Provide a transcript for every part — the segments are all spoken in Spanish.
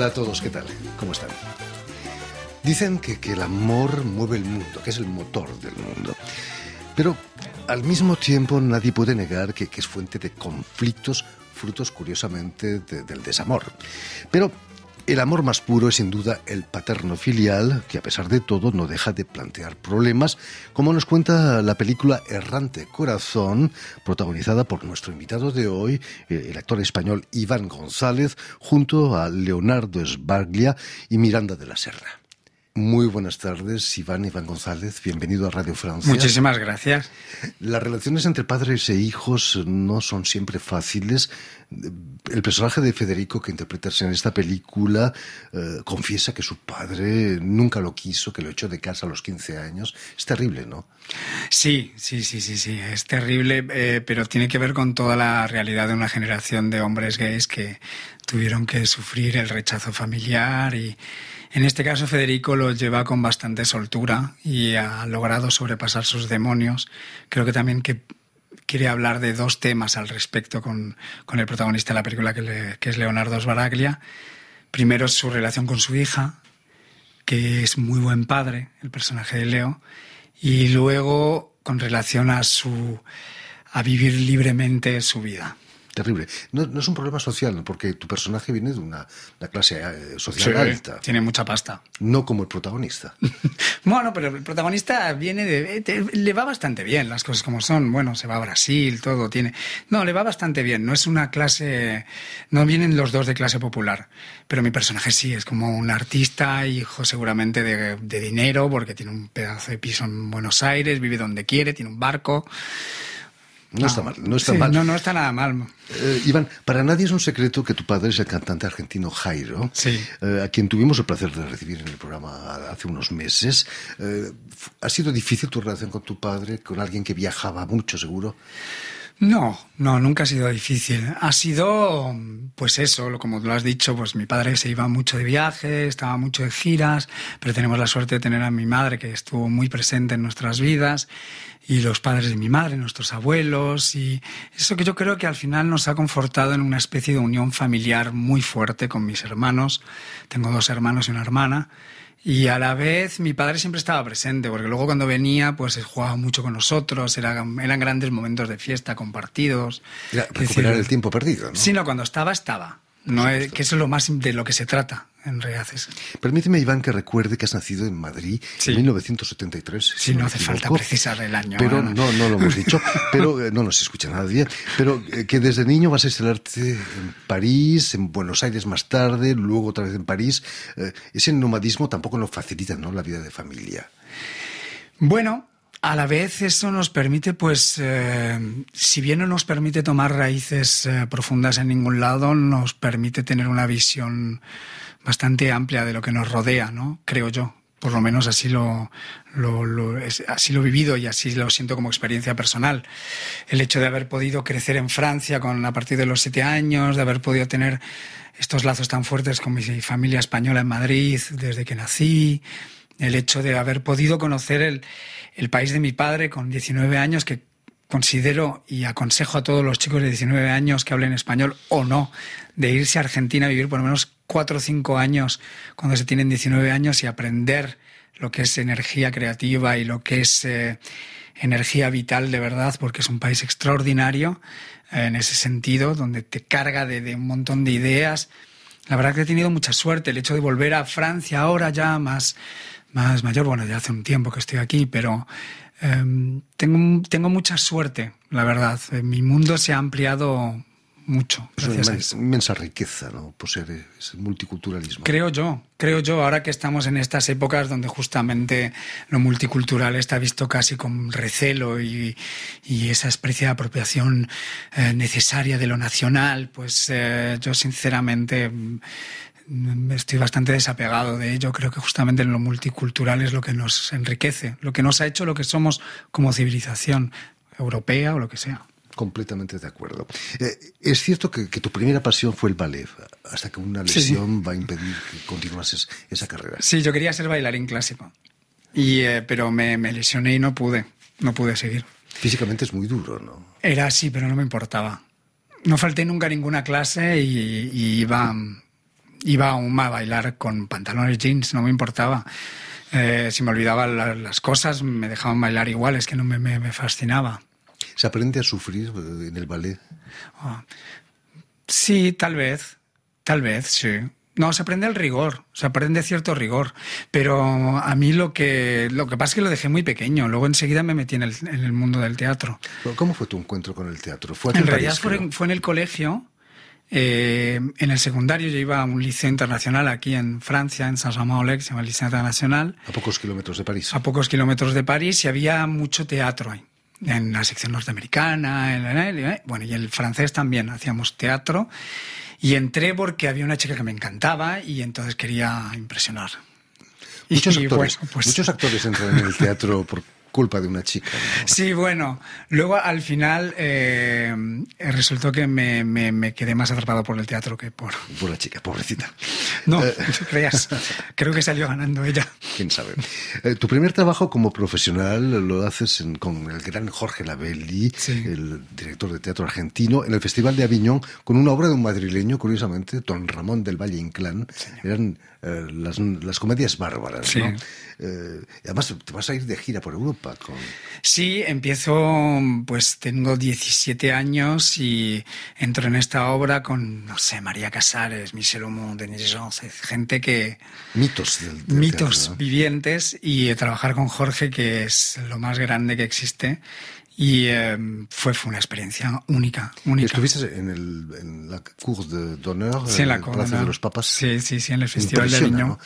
Hola a todos, ¿qué tal? ¿Cómo están? Dicen que, que, el amor mueve el mundo, que es el motor del mundo. Pero al mismo tiempo nadie puede negar que, que es fuente de conflictos, frutos curiosamente de, del desamor. Pero el amor más puro es sin duda el paterno filial, que a pesar de todo no deja de plantear problemas, como nos cuenta la película Errante Corazón, protagonizada por nuestro invitado de hoy, el actor español Iván González, junto a Leonardo Sbaglia y Miranda de la Serra. Muy buenas tardes, Iván Iván González. Bienvenido a Radio Francia. Muchísimas gracias. Las relaciones entre padres e hijos no son siempre fáciles. El personaje de Federico que interpretas en esta película eh, confiesa que su padre nunca lo quiso, que lo echó de casa a los 15 años. Es terrible, ¿no? Sí, sí, sí, sí, sí. Es terrible, eh, pero tiene que ver con toda la realidad de una generación de hombres gays que tuvieron que sufrir el rechazo familiar y en este caso, Federico lo lleva con bastante soltura y ha logrado sobrepasar sus demonios. Creo que también que quiere hablar de dos temas al respecto con, con el protagonista de la película, que, es Leonardo Sbaraglia. Primero, su relación con su hija, que es muy buen padre, el personaje de Leo, y luego con relación a su a vivir libremente su vida terrible. No, no, es un problema social, porque tu personaje viene de una, una clase eh, social sí, alta. Tiene mucha pasta. No como el protagonista. bueno, pero el protagonista viene de. Te, le va bastante bien las cosas como son. Bueno, se va a Brasil, todo tiene. No, le va bastante bien. No es una clase. No vienen los dos de clase popular. Pero mi personaje sí, es como un artista, hijo seguramente de, de dinero, porque tiene un pedazo de piso en Buenos Aires, vive donde quiere, tiene un barco. No, no, está mal, no está sí, mal. No, no está nada mal. Eh, Iván, para nadie es un secreto que tu padre es el cantante argentino Jairo, sí. eh, a quien tuvimos el placer de recibir en el programa hace unos meses. Eh, ¿Ha sido difícil tu relación con tu padre, con alguien que viajaba mucho, seguro? No, no, nunca ha sido difícil. Ha sido, pues eso, como lo has dicho, pues mi padre se iba mucho de viaje, estaba mucho de giras, pero tenemos la suerte de tener a mi madre que estuvo muy presente en nuestras vidas y los padres de mi madre, nuestros abuelos y eso que yo creo que al final nos ha confortado en una especie de unión familiar muy fuerte con mis hermanos. Tengo dos hermanos y una hermana. Y a la vez mi padre siempre estaba presente, porque luego cuando venía, pues jugaba mucho con nosotros, eran, eran grandes momentos de fiesta compartidos. Era recuperar decir, el tiempo perdido, ¿no? Sí, no, cuando estaba, estaba. No es, que eso es lo más de lo que se trata, en realidad. Es. Permíteme, Iván, que recuerde que has nacido en Madrid sí. en 1973. Sí, si no, hace falta precisar el año. Pero no, no, no lo hemos dicho, pero eh, no nos escucha nadie. Pero eh, que desde niño vas a instalarte en París, en Buenos Aires más tarde, luego otra vez en París. Eh, ese nomadismo tampoco nos facilita, ¿no? La vida de familia. Bueno, a la vez eso nos permite, pues, eh, si bien no nos permite tomar raíces eh, profundas en ningún lado, nos permite tener una visión bastante amplia de lo que nos rodea, ¿no? Creo yo. Por lo menos así lo, lo, lo así lo he vivido y así lo siento como experiencia personal. El hecho de haber podido crecer en Francia con, a partir de los siete años, de haber podido tener estos lazos tan fuertes con mi familia española en Madrid desde que nací, el hecho de haber podido conocer el, el país de mi padre con 19 años, que considero y aconsejo a todos los chicos de 19 años que hablen español o no, de irse a Argentina a vivir por lo menos 4 o 5 años cuando se tienen 19 años y aprender lo que es energía creativa y lo que es eh, energía vital de verdad, porque es un país extraordinario eh, en ese sentido, donde te carga de, de un montón de ideas. La verdad que he tenido mucha suerte el hecho de volver a Francia ahora ya más, más mayor, bueno, ya hace un tiempo que estoy aquí, pero eh, tengo, tengo mucha suerte, la verdad. Mi mundo se ha ampliado mucho. Es una inmensa, inmensa, riqueza, ¿no? Poseer ese multiculturalismo. Creo yo, creo yo, ahora que estamos en estas épocas donde justamente lo multicultural está visto casi con recelo y, y esa especie de apropiación eh, necesaria de lo nacional, pues eh, yo sinceramente estoy bastante desapegado de ello. Creo que justamente lo multicultural es lo que nos enriquece, lo que nos ha hecho lo que somos como civilización europea o lo que sea. Completamente de acuerdo. Eh, es cierto que, que, tu primera pasión fue el ballet, hasta que una lesión sí. va a impedir que continuases esa carrera. Sí, yo quería ser bailarín clásico, y, eh, pero me, me lesioné y no pude, no pude seguir. Físicamente es muy duro, ¿no? Era así, pero no me importaba. No falté nunca a ninguna clase y, y iba iba aún a bailar con pantalones jeans, no me importaba. Eh, si me olvidaba las cosas, me dejaban bailar igual, es que no me, me, fascinaba. ¿Se aprende a sufrir en el ballet? Ah, sí, tal vez, tal vez, sí. No, se aprende el rigor, se aprende cierto rigor. Pero a mí lo que, lo que pasa es que lo dejé muy pequeño. Luego enseguida me metí en el, en el mundo del teatro. ¿Cómo fue tu encuentro con el teatro? ¿Fue en, realidad fue, en el colegio. Eh, en el secundario yo iba a un liceo internacional aquí en Francia, en Saint-Germain-en-Laye, se llama el Liceo Internacional. A pocos kilómetros de París. A pocos kilómetros de París y había mucho teatro ahí. En la sección norteamericana, en, bueno, y el francés también hacíamos teatro. Y entré porque había una chica que me encantaba y entonces quería impresionar. Muchos, actores, pues muchos actores entran en el teatro por culpa de una chica. Sí, bueno, luego al final eh, resultó que me, me, quedé más atrapado por el teatro que por... Por la chica, pobrecita. No, eh, no creas. Creo que salió ganando ella. Quién sabe. Eh, tu primer trabajo como profesional lo haces con el gran Jorge Labelli, el director de teatro argentino, en el Festival de Aviñón, con una obra de un madrileño, curiosamente, Don Ramón del Valle Inclán. Eran las, las, comedias bárbaras. ¿no? además, te vas a ir de gira por Europa. Sí, empiezo, pues tengo 17 años y entro en esta obra con, no sé, María Casares, Michel Aumont, Denis Jean, gente que... Mitos Mitos vivientes y trabajar con Jorge, que es lo más grande que existe. Y em, fue, fue una experiencia única, única. ¿Estuviste en, el, en la Cour d'Honneur? Sí, en la Cour de los Papas. Sí, sí, sí, en el Festival de Aviñón.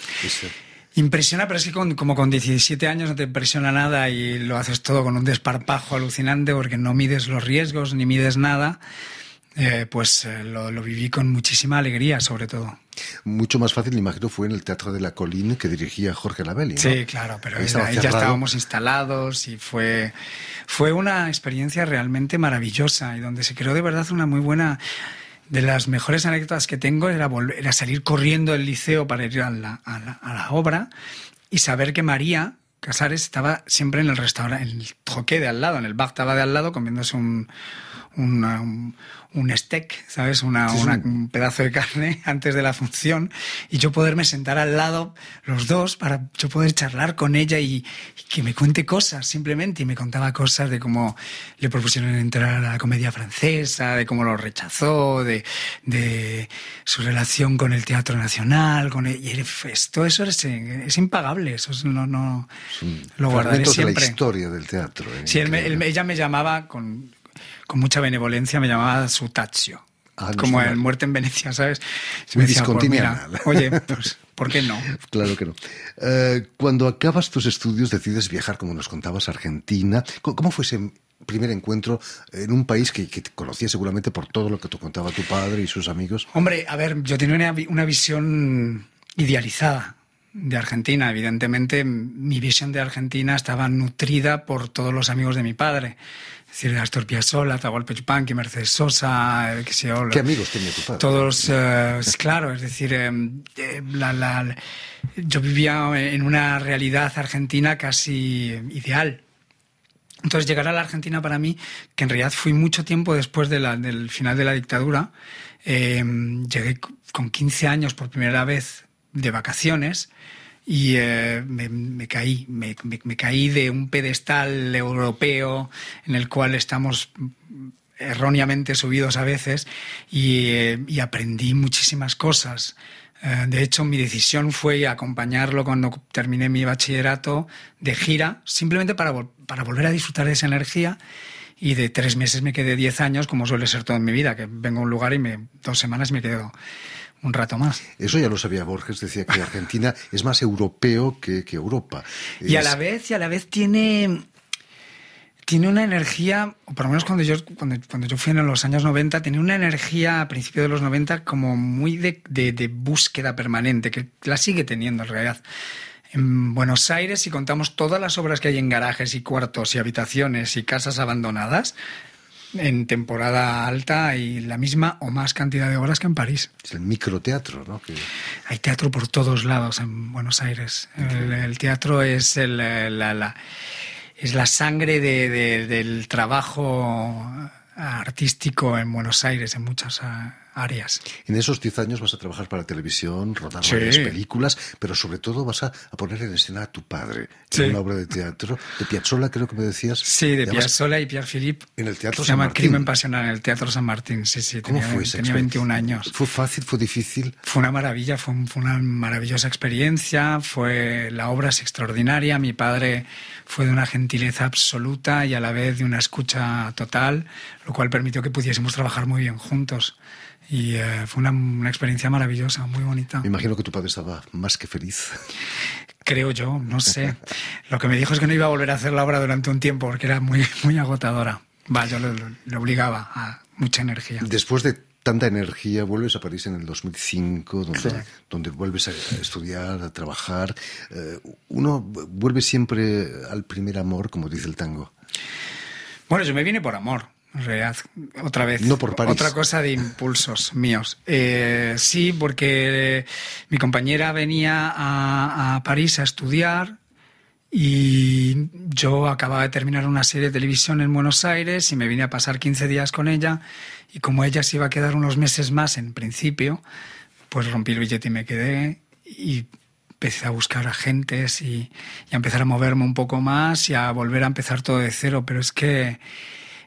Impresiona, pero es que como con 17 años no te impresiona nada y lo haces todo con un desparpajo alucinante porque no mides los riesgos ni mides nada. Eh, pues eh, lo, viví con muchísima alegría, sobre todo. Mucho más fácil, me imagino, fue en el Teatro de la Colina que dirigía Jorge Labelli. Sí, claro, pero ahí, ya estábamos instalados y fue, fue una experiencia realmente maravillosa y donde se creó de verdad una muy buena de las mejores anécdotas que tengo era, volver, a salir corriendo del liceo para ir a la, a la, obra y saber que María Casares estaba siempre en el restaurante, en el troqué de al lado, en el bar estaba de al lado comiéndose un, un, un steak, ¿sabes? Una, un pedazo de carne antes de la función y yo poderme sentar al lado los dos para yo poder charlar con ella y, que me cuente cosas simplemente y me contaba cosas de cómo le propusieron entrar a la comedia francesa, de cómo lo rechazó, de, de su relación con el Teatro Nacional, con el, y todo eso es, es, impagable, eso no, no lo guardaré siempre. la historia del teatro. ¿eh? Sí, ella me llamaba con con mucha benevolencia, me llamaba Sutazio. Ah, como en Muerte en Venecia, ¿sabes? me decía, pues mira, oye, pues, ¿por qué no? Claro que no. Eh, cuando acabas tus estudios decides viajar, como nos contabas, a Argentina. ¿Cómo fue ese primer encuentro en un país que, que te conocía seguramente por todo lo que te contaba tu padre y sus amigos? Hombre, a ver, yo tenía una, una visión idealizada de Argentina. Evidentemente, mi visión de Argentina estaba nutrida por todos los amigos de mi padre es decir, Astor Piazzolla, Atahualpa Yupanqui, Mercedes Sosa, qué sé yo. ¿Qué amigos tenía tu padre? Todos, eh, claro, es decir, eh, eh, yo vivía en una realidad argentina casi ideal. Entonces llegar a la Argentina para mí, que en realidad fui mucho tiempo después del final de la dictadura, llegué con 15 años por primera vez de vacaciones y eh, me, caí, me, caí de un pedestal europeo en el cual estamos erróneamente subidos a veces y, eh, aprendí muchísimas cosas. Eh, de hecho, mi decisión fue acompañarlo cuando terminé mi bachillerato de gira, simplemente para, para volver a disfrutar de esa energía y de tres meses me quedé diez años, como suele ser todo en mi vida, que vengo a un lugar y me, dos semanas me quedo un rato más. Eso ya lo sabía Borges, decía que Argentina es más europeo que, Europa. Y a la vez, y a la vez tiene, tiene una energía, o por lo menos cuando yo, cuando, cuando yo fui en los años 90, tenía una energía a principios de los 90 como muy de, de, búsqueda permanente, que la sigue teniendo en realidad. En Buenos Aires, si contamos todas las obras que hay en garajes y cuartos y habitaciones y casas abandonadas, en temporada alta hay la misma o más cantidad de horas que en París. Es el microteatro, ¿no? Hay teatro por todos lados en Buenos Aires. El, teatro es la, es la sangre del trabajo artístico en Buenos Aires, en muchas áreas. En esos 10 años vas a trabajar para televisión, rodar varias películas, pero sobre todo vas a, poner en escena a tu padre en una obra de teatro, de Piazzolla creo que me decías. Sí, de Piazzolla y Pierre Philippe. En el Teatro se llama Crimen Pasional, en el Teatro San Martín, sí, sí. ¿Cómo fue Tenía 21 años. ¿Fue fácil, fue difícil? Fue una maravilla, fue, fue una maravillosa experiencia, fue la obra es extraordinaria, mi padre fue de una gentileza absoluta y a la vez de una escucha total, lo cual permitió que pudiésemos trabajar muy bien juntos. Y eh, fue una, experiencia maravillosa, muy bonita. Me imagino que tu padre estaba más que feliz. Creo yo, no sé. Lo que me dijo es que no iba a volver a hacer la obra durante un tiempo porque era muy, muy agotadora. Va, yo le, obligaba a mucha energía. Después de tanta energía, vuelves a París en el 2005, donde, donde vuelves a estudiar, a trabajar. Eh, uno vuelve siempre al primer amor, como dice el tango. Bueno, yo me vine por amor realidad, otra vez. No por París. Otra cosa de impulsos míos. Eh, sí, porque mi compañera venía a, París a estudiar y yo acababa de terminar una serie de televisión en Buenos Aires y me vine a pasar 15 días con ella y como ella se iba a quedar unos meses más en principio, pues rompí el billete y me quedé y empecé a buscar agentes y, y a empezar a moverme un poco más y a volver a empezar todo de cero, pero es que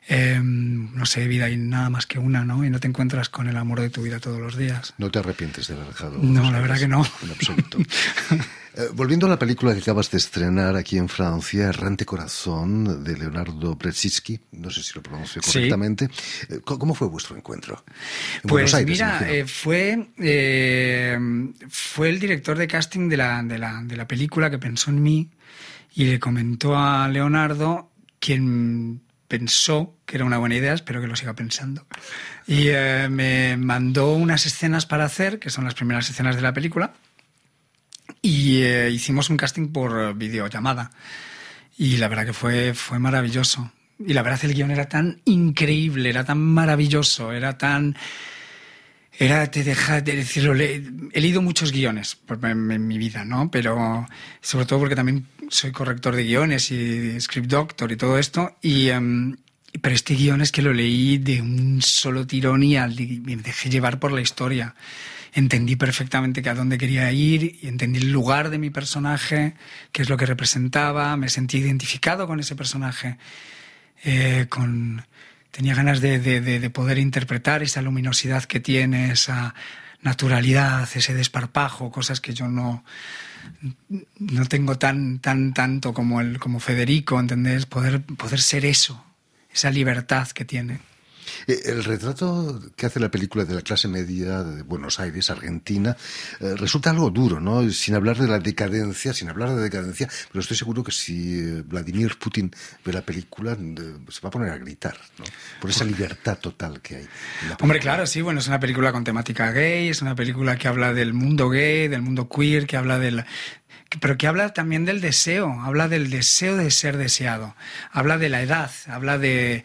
Em, no sé, vida hay nada más que una, ¿no? Y no te encuentras con el amor de tu vida todos los días. ¿No te arrepientes de haber dejado? No, la verdad que no. En absoluto. Eh, volviendo a la película que acabas de estrenar aquí en Francia, Errante Corazón, de Leonardo Brzezinski, no sé si lo pronuncio correctamente. Eh, ¿Cómo fue vuestro encuentro? pues mira, eh, fue, fue el director de casting de la, de, la, de la película que pensó en mí y le comentó a Leonardo, quien pensó que era una buena idea, espero que lo siga pensando. Y eh, me mandó unas escenas para hacer, que son las primeras escenas de la película, y eh, hicimos un casting por videollamada. Y la verdad que fue, fue maravilloso. Y la verdad el guion era tan increíble, era tan maravilloso, era tan era, te deja de decirlo, he leído muchos guiones en, mi vida, ¿no? Pero sobre todo porque también soy corrector de guiones y script doctor y todo esto. Y, um, pero este guion es que lo leí de un solo tirón y, me dejé llevar por la historia. Entendí perfectamente que a dónde quería ir y entendí el lugar de mi personaje, qué es lo que representaba, me sentí identificado con ese personaje, eh, con tenía ganas de, poder interpretar esa luminosidad que tiene, esa naturalidad, ese desparpajo, cosas que yo no, no tengo tan, tan, tanto como, el, como Federico, ¿entendés? Poder, poder ser eso, esa libertad que tiene. Eh, el retrato que hace la película de la clase media de Buenos Aires, Argentina, eh, resulta algo duro, ¿no? Sin hablar de la decadencia, sin hablar de decadencia, pero estoy seguro que si eh, Vladimir Putin ve la película, se va a poner a gritar, ¿no? Por esa libertad total que hay. Hombre, claro, sí, bueno, es una película con temática gay, es una película que habla del mundo gay, del mundo queer, que habla del pero que habla también del deseo, habla del deseo de ser deseado, habla de la edad, habla de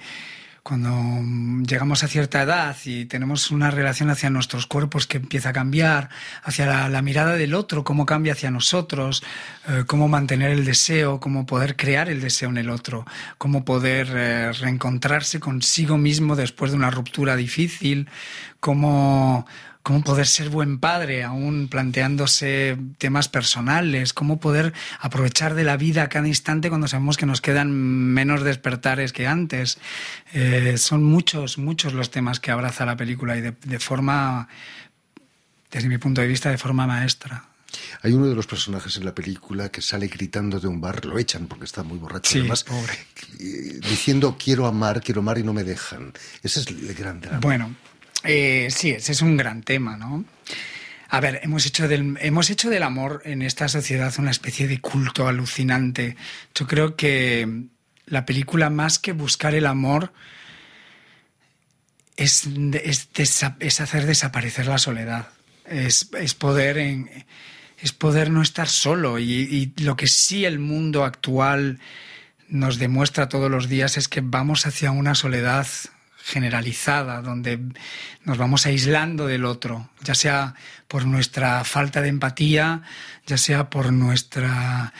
cuando llegamos a cierta edad y tenemos una relación hacia nuestros cuerpos que empieza a cambiar, hacia la, mirada del otro, cómo cambia hacia nosotros, eh, cómo mantener el deseo, cómo poder crear el deseo en el otro, cómo poder eh, reencontrarse consigo mismo después de una ruptura difícil, cómo cómo poder ser buen padre, aún planteándose temas personales, cómo poder aprovechar de la vida cada instante cuando sabemos que nos quedan menos despertares que antes. Eh, son muchos, muchos los temas que abraza la película y de, forma, desde mi punto de vista, de forma maestra. Hay uno de los personajes en la película que sale gritando de un bar, lo echan porque está muy borracho además, diciendo quiero amar, quiero amar y no me dejan. Ese es el gran drama. Bueno, eh, sí, ese es un gran tema, ¿no? A ver, hemos hecho, del, hemos hecho del amor en esta sociedad una especie de culto alucinante. Yo creo que la película, más que buscar el amor, es, es, hacer desaparecer la soledad. Es, poder es poder no estar solo. y lo que sí el mundo actual nos demuestra todos los días es que vamos hacia una soledad generalizada, donde nos vamos aislando del otro, ya sea por nuestra falta de empatía, ya sea por nuestra,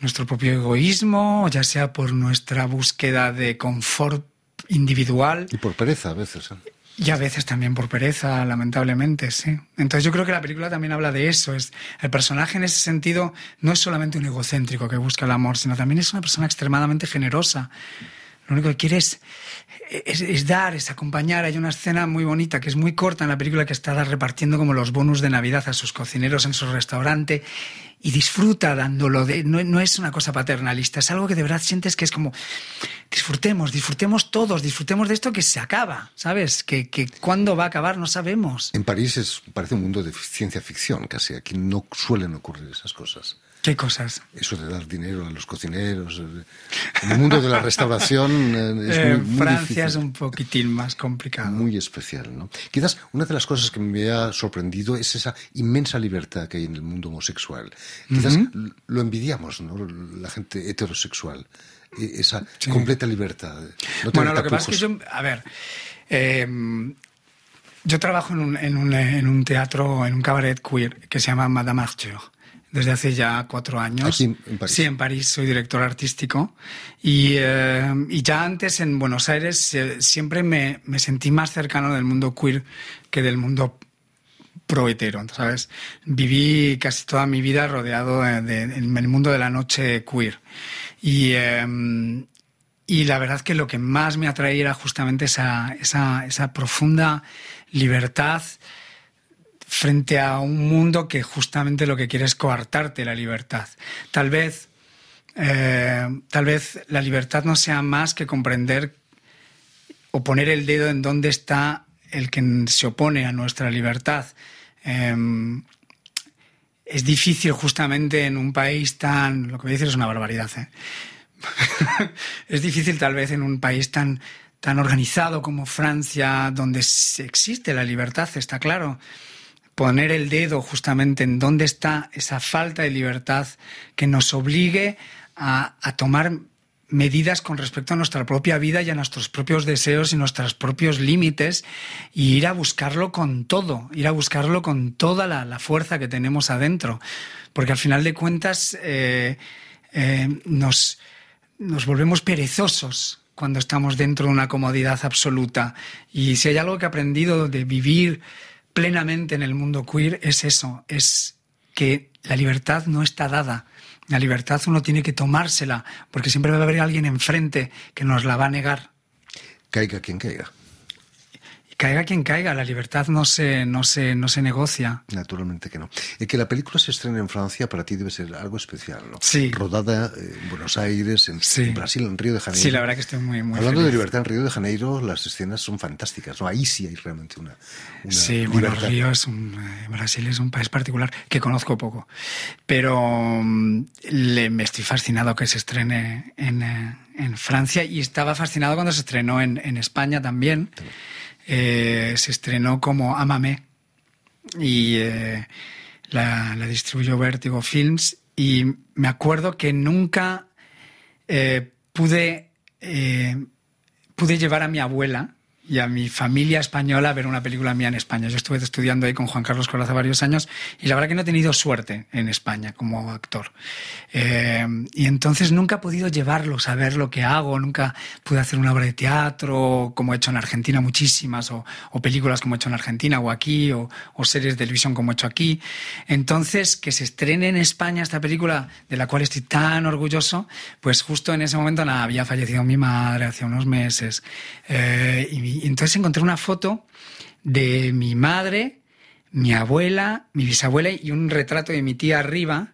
nuestro propio egoísmo, ya sea por nuestra búsqueda de confort individual. Y por pereza a veces. ¿eh? Y a veces también por pereza, lamentablemente, sí. Entonces yo creo que la película también habla de eso. Es, el personaje en ese sentido no es solamente un egocéntrico que busca el amor, sino también es una persona extremadamente generosa. Lo único que quiere es, es, dar, es acompañar. Hay una escena muy bonita que es muy corta en la película que está repartiendo como los bonus de Navidad a sus cocineros en su restaurante y disfruta dándolo. De, no, es una cosa paternalista, es algo que de verdad sientes que es como disfrutemos, disfrutemos todos, disfrutemos de esto que se acaba, ¿sabes? Que, que cuándo va a acabar no sabemos. En París es, parece un mundo de ciencia ficción casi, aquí no suelen ocurrir esas cosas. ¿Qué cosas? Eso de dar dinero a los cocineros. En el mundo de la restauración eh, es eh, muy, Francia es un poquitín más complicado. Muy especial, ¿no? Quizás una de las cosas que me ha sorprendido es esa inmensa libertad que hay en el mundo homosexual. Quizás lo envidiamos, ¿no? La gente heterosexual. E, esa completa libertad. bueno, lo que pasa es que yo, a ver, em, yo trabajo en un, en, un, en un, teatro, en un cabaret queer que se llama Madame Arthur desde hace ya cuatro años. Aquí en París. Sí, en París soy director artístico. Y, eh, y ya antes en Buenos Aires eh, siempre me, me, sentí más cercano del mundo queer que del mundo pro hetero, ¿sabes? Viví casi toda mi vida rodeado de, en el mundo de la noche queer. Y, eh, y la verdad que lo que más me atraía era justamente esa, esa, esa profunda libertad frente a un mundo que justamente lo que quiere es coartarte la libertad. Tal vez, eh, tal vez la libertad no sea más que comprender o poner el dedo en dónde está el que se opone a nuestra libertad. Em, es difícil justamente en un país tan... Lo que voy a decir es una barbaridad. ¿eh? es difícil tal vez en un país tan, tan organizado como Francia, donde existe la libertad, está claro poner el dedo justamente en dónde está esa falta de libertad que nos obligue a, tomar medidas con respecto a nuestra propia vida y a nuestros propios deseos y nuestros propios límites y ir a buscarlo con todo, ir a buscarlo con toda la, fuerza que tenemos adentro. Porque al final de cuentas eh, eh, nos, nos volvemos perezosos cuando estamos dentro de una comodidad absoluta. Y si hay algo que he aprendido de vivir plenamente en el mundo queer es eso, es que la libertad no está dada. La libertad uno tiene que tomársela, porque siempre va a haber alguien enfrente que nos la va a negar. Caiga quien caiga. Caiga quien caiga, la libertad no se, no se, no se negocia. Naturalmente que no. Y que la película se estrene en Francia para ti debe ser algo especial, ¿no? Sí. Rodada en Buenos Aires, en, Brasil, en Río de Janeiro. Sí, la verdad que estoy muy, muy Hablando de libertad en Río de Janeiro, las escenas son fantásticas, ¿no? Ahí sí hay realmente una, Sí, bueno, Río es un... Eh, Brasil es un país particular que conozco poco, pero mm, le, me estoy fascinado que se estrene en, eh, en, Francia y estaba fascinado cuando se estrenó en, en España también. Eh, se estrenó como Amame y eh, la, distribuyó Vertigo Films y me acuerdo que nunca eh, pude, pude llevar a mi abuela y a mi familia española a ver una película mía en España. Yo estuve estudiando ahí con Juan Carlos Coraza varios años y la verdad que no he tenido suerte en España como actor. Eh, y entonces nunca he podido llevarlos a ver lo que hago, nunca pude hacer una obra de teatro como he hecho en Argentina muchísimas, o, películas como he hecho en Argentina o aquí, o, series de televisión como he hecho aquí. Entonces, que se estrene en España esta película de la cual estoy tan orgulloso, pues justo en ese momento nada, había fallecido mi madre hace unos meses. Eh, y y entonces encontré una foto de mi madre, mi abuela, mi bisabuela y un retrato de mi tía arriba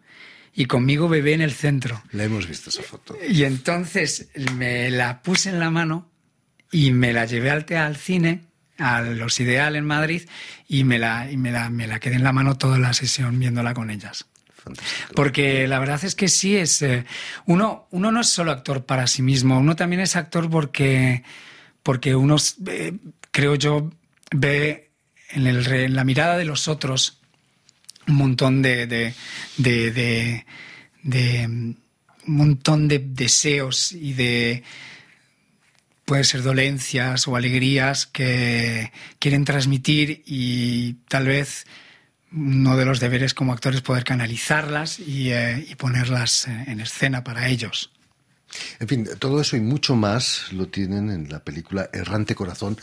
y conmigo bebé en el centro. La hemos visto esa foto. Y entonces me la puse en la mano y me la llevé al, al cine, a Los Ideal en Madrid, y me la, y me la, me la quedé en la mano toda la sesión viéndola con ellas. Fantástico. Porque la verdad es que sí es. Eh, uno, uno no es solo actor para sí mismo, uno también es actor porque porque uno, eh, creo yo, ve en, el, en, la mirada de los otros un montón de, un montón de deseos y de puede ser dolencias o alegrías que quieren transmitir y tal vez uno de los deberes como actores es poder canalizarlas y, eh, ponerlas eh, en escena para ellos. En fin, todo eso y mucho más lo tienen en la película Errante Corazón,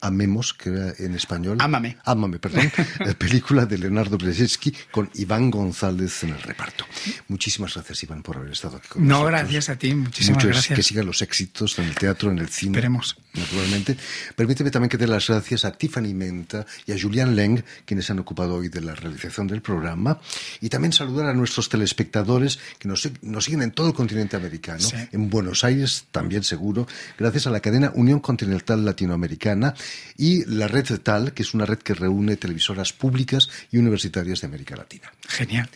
Amemos, que era en español. Ámame. Ámame, perdón. película de Leonardo Brzezinski con Iván González en el reparto. Muchísimas gracias, Iván, por haber estado aquí con no, nosotros. No, gracias a ti. Muchísimas gracias. Que sigan los éxitos en el teatro, en el cine. Esperemos. Naturalmente. Permíteme también que dé las gracias a Tiffany Menta y a Julián Leng, quienes han ocupado hoy de la realización del programa. Y también saludar a nuestros telespectadores que nos, nos siguen en todo el continente americano, Sí. en Buenos Aires también seguro, gracias a la cadena Unión Continental Latinoamericana y la red TAL, que es una red que reúne televisoras públicas y universitarias de América Latina. Genial.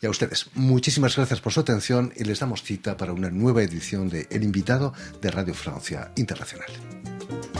Y a ustedes, muchísimas gracias por su atención y les damos cita para una nueva edición de El invitado de Radio Francia Internacional.